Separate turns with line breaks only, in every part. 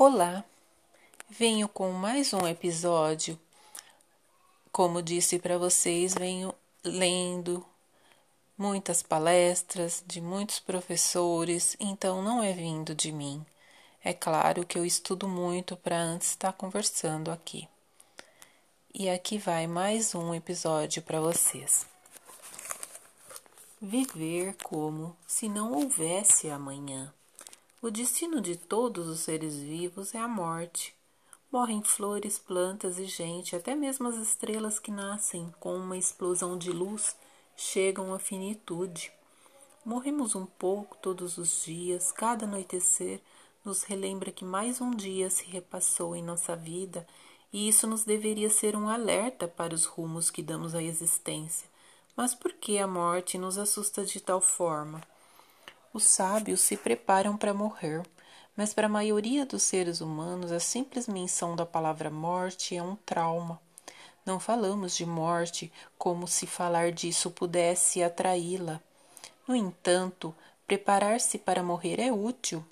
Olá, venho com mais um episódio. Como disse para vocês, venho lendo muitas palestras de muitos professores, então não é vindo de mim. É claro que eu estudo muito para antes estar conversando aqui. E aqui vai mais um episódio para vocês. Viver como se não houvesse amanhã. O destino de todos os seres vivos é a morte. Morrem flores, plantas e gente, até mesmo as estrelas que nascem com uma explosão de luz chegam à finitude. Morremos um pouco todos os dias, cada anoitecer nos relembra que mais um dia se repassou em nossa vida e isso nos deveria ser um alerta para os rumos que damos à existência. Mas por que a morte nos assusta de tal forma? Os sábios se preparam para morrer, mas para a maioria dos seres humanos a simples menção da palavra morte é um trauma. Não falamos de morte como se falar disso pudesse atraí-la. No entanto, preparar-se para morrer é útil,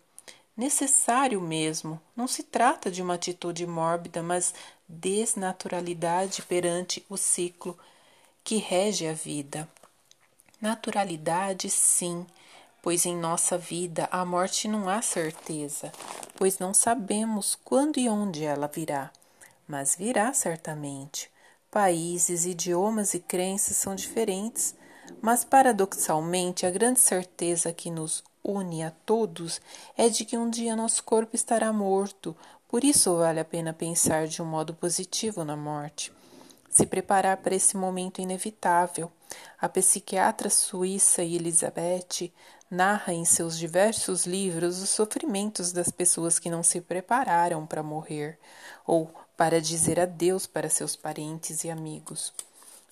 necessário mesmo. Não se trata de uma atitude mórbida, mas desnaturalidade perante o ciclo que rege a vida. Naturalidade, sim, pois em nossa vida a morte não há certeza, pois não sabemos quando e onde ela virá, mas virá certamente. Países, idiomas e crenças são diferentes, mas paradoxalmente a grande certeza que nos une a todos é de que um dia nosso corpo estará morto, por isso vale a pena pensar de um modo positivo na morte se preparar para esse momento inevitável. A psiquiatra suíça Elizabeth narra em seus diversos livros os sofrimentos das pessoas que não se prepararam para morrer ou para dizer adeus para seus parentes e amigos.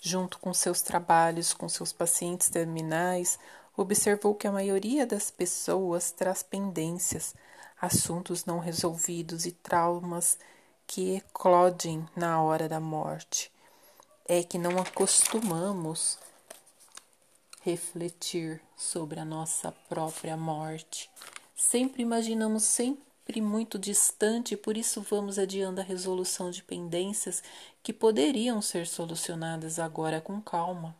Junto com seus trabalhos com seus pacientes terminais, observou que a maioria das pessoas traz pendências, assuntos não resolvidos e traumas que eclodem na hora da morte é que não acostumamos refletir sobre a nossa própria morte. Sempre imaginamos sempre muito distante, por isso vamos adiando a resolução de pendências que poderiam ser solucionadas agora com calma.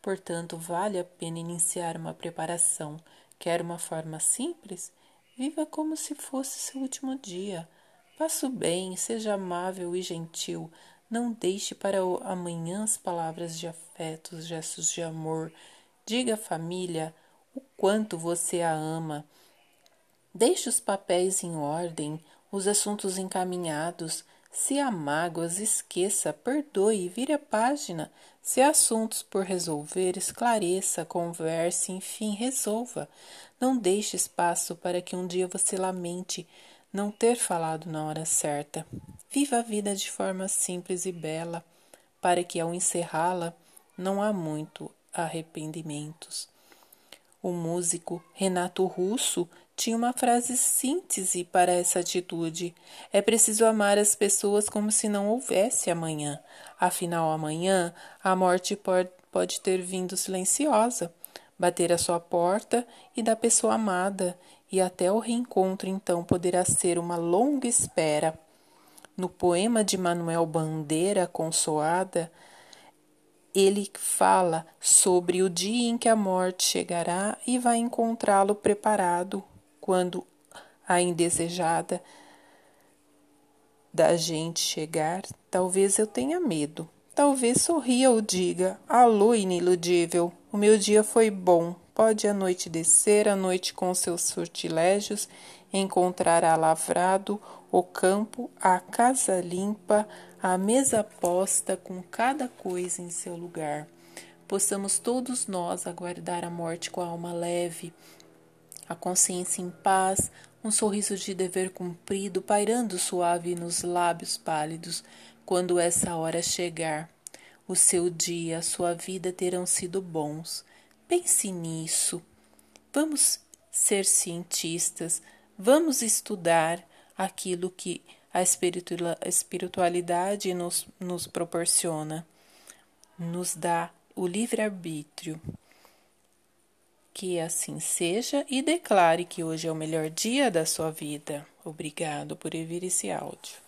Portanto, vale a pena iniciar uma preparação. Quer uma forma simples? Viva como se fosse seu último dia. O bem, seja amável e gentil. Não deixe para amanhã as palavras de afeto, os gestos de amor. Diga à família o quanto você a ama. Deixe os papéis em ordem, os assuntos encaminhados. Se há mágoas, esqueça, perdoe, vire a página. Se há assuntos por resolver, esclareça, converse, enfim, resolva. Não deixe espaço para que um dia você lamente não ter falado na hora certa. Viva a vida de forma simples e bela, para que ao encerrá-la não há muito arrependimentos. O músico Renato Russo tinha uma frase síntese para essa atitude. É preciso amar as pessoas como se não houvesse amanhã. Afinal, amanhã a morte pode, ter vindo silenciosa, bater à sua porta e da pessoa amada, e até o reencontro então poderá ser uma longa espera. No poema de Manuel Bandeira, Consoada, ele fala sobre o dia em que a morte chegará e vai encontrá-lo preparado quando a indesejada da gente chegar. Talvez eu tenha medo. Talvez sorria ou diga: Alô, iniludível, o meu dia foi bom. Pode a noite descer, a noite com seus sortilégios, encontrará lavrado o campo, a casa limpa, a mesa posta com cada coisa em seu lugar. Possamos todos nós aguardar a morte com a alma leve, a consciência em paz, um sorriso de dever cumprido pairando suave nos lábios pálidos quando essa hora chegar. O seu dia, a sua vida terão sido bons. Pense nisso. Vamos ser cientistas, vamos estudar, aquilo que a espiritualidade nos, nos proporciona, nos dá o livre-arbítrio. Que assim seja e declare que hoje é o melhor dia da sua vida. Obrigado por ouvir esse áudio.